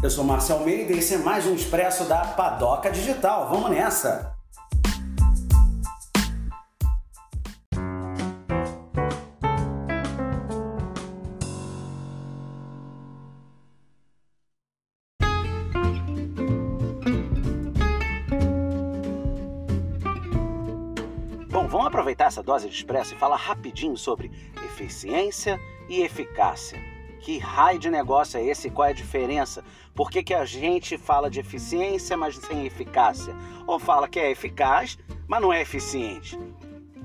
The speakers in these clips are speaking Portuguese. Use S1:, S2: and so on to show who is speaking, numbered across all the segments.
S1: Eu sou Marcel Almeida e esse é mais um Expresso da Padoca Digital. Vamos nessa! Bom, vamos aproveitar essa dose de expresso e falar rapidinho sobre eficiência e eficácia. Que raio de negócio é esse? Qual é a diferença? Por que, que a gente fala de eficiência, mas sem eficácia? Ou fala que é eficaz, mas não é eficiente?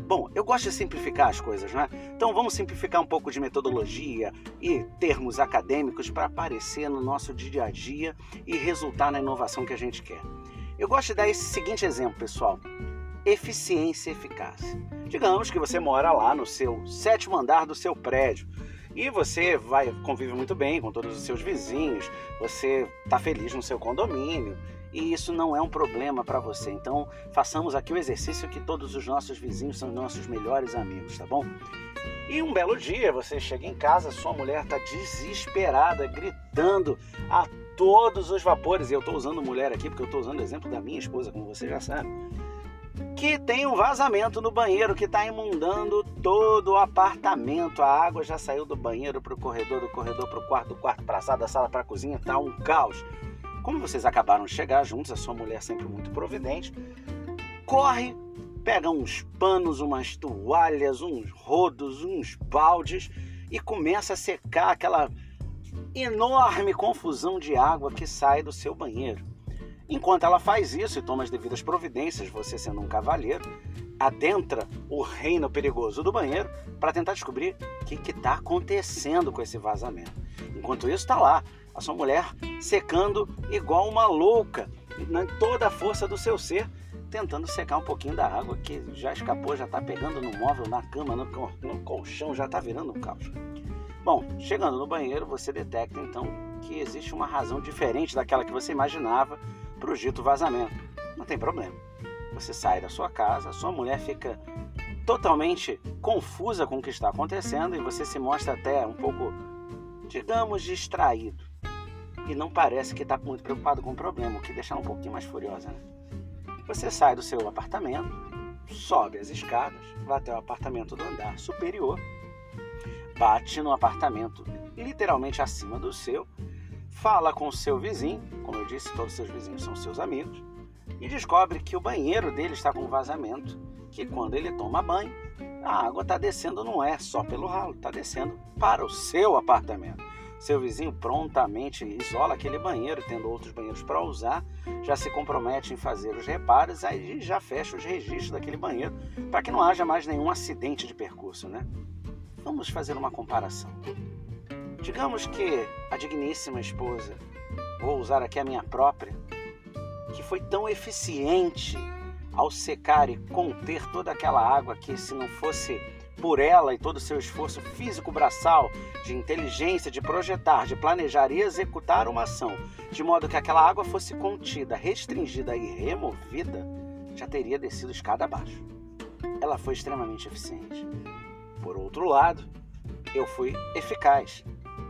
S1: Bom, eu gosto de simplificar as coisas, né? Então vamos simplificar um pouco de metodologia e termos acadêmicos para aparecer no nosso dia a dia e resultar na inovação que a gente quer. Eu gosto de dar esse seguinte exemplo, pessoal: eficiência e eficácia. Digamos que você mora lá no seu sétimo andar do seu prédio e você vai convive muito bem com todos os seus vizinhos, você está feliz no seu condomínio e isso não é um problema para você. Então, façamos aqui o exercício que todos os nossos vizinhos são nossos melhores amigos, tá bom? E um belo dia você chega em casa, sua mulher está desesperada, gritando a todos os vapores. E eu estou usando mulher aqui porque eu estou usando o exemplo da minha esposa, como você já sabe que tem um vazamento no banheiro que está imundando todo o apartamento. A água já saiu do banheiro para o corredor, do corredor para o quarto, do quarto para a sala, da sala para a cozinha, tá um caos. Como vocês acabaram de chegar juntos, a sua mulher sempre muito providente, corre, pega uns panos, umas toalhas, uns rodos, uns baldes e começa a secar aquela enorme confusão de água que sai do seu banheiro. Enquanto ela faz isso e toma as devidas providências, você sendo um cavalheiro, adentra o reino perigoso do banheiro para tentar descobrir o que está acontecendo com esse vazamento. Enquanto isso, está lá a sua mulher secando igual uma louca, em toda a força do seu ser, tentando secar um pouquinho da água que já escapou, já está pegando no móvel, na cama, no, no colchão, já está virando um caos. Bom, chegando no banheiro, você detecta então que existe uma razão diferente daquela que você imaginava para o vazamento. Não tem problema. Você sai da sua casa, sua mulher fica totalmente confusa com o que está acontecendo e você se mostra até um pouco, digamos, distraído. E não parece que está muito preocupado com o problema, o que deixa ela um pouquinho mais furiosa. Né? Você sai do seu apartamento, sobe as escadas, vai até o apartamento do andar superior, bate no apartamento literalmente acima do seu fala com o seu vizinho, como eu disse, todos os seus vizinhos são seus amigos, e descobre que o banheiro dele está com vazamento, que quando ele toma banho, a água está descendo não é só pelo ralo, está descendo para o seu apartamento. Seu vizinho prontamente isola aquele banheiro, tendo outros banheiros para usar, já se compromete em fazer os reparos, aí já fecha os registros daquele banheiro, para que não haja mais nenhum acidente de percurso, né? Vamos fazer uma comparação. Digamos que a digníssima esposa, vou usar aqui a minha própria, que foi tão eficiente ao secar e conter toda aquela água que, se não fosse por ela e todo o seu esforço físico braçal, de inteligência, de projetar, de planejar e executar uma ação, de modo que aquela água fosse contida, restringida e removida, já teria descido escada abaixo. Ela foi extremamente eficiente. Por outro lado, eu fui eficaz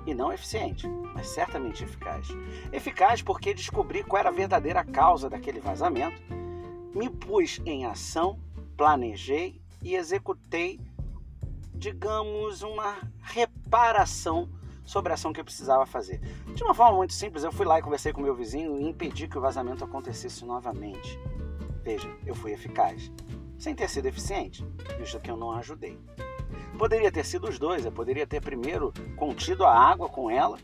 S1: e não eficiente, mas certamente eficaz. Eficaz porque descobri qual era a verdadeira causa daquele vazamento, me pus em ação, planejei e executei, digamos, uma reparação sobre a ação que eu precisava fazer. De uma forma muito simples, eu fui lá e conversei com meu vizinho e impedi que o vazamento acontecesse novamente. Veja, eu fui eficaz, sem ter sido eficiente, visto que eu não ajudei. Poderia ter sido os dois, eu poderia ter primeiro contido a água com ela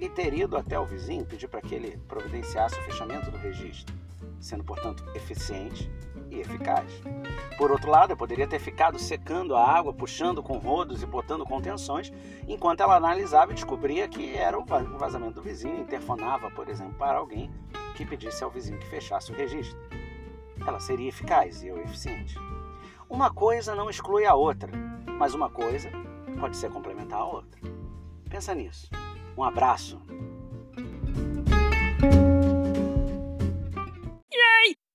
S1: e ter ido até o vizinho pedir para que ele providenciasse o fechamento do registro, sendo, portanto, eficiente e eficaz. Por outro lado, eu poderia ter ficado secando a água, puxando com rodos e botando contenções, enquanto ela analisava e descobria que era o vazamento do vizinho, interfonava, por exemplo, para alguém que pedisse ao vizinho que fechasse o registro. Ela seria eficaz e eu eficiente. Uma coisa não exclui a outra mas uma coisa pode ser complementar à outra. Pensa nisso. Um abraço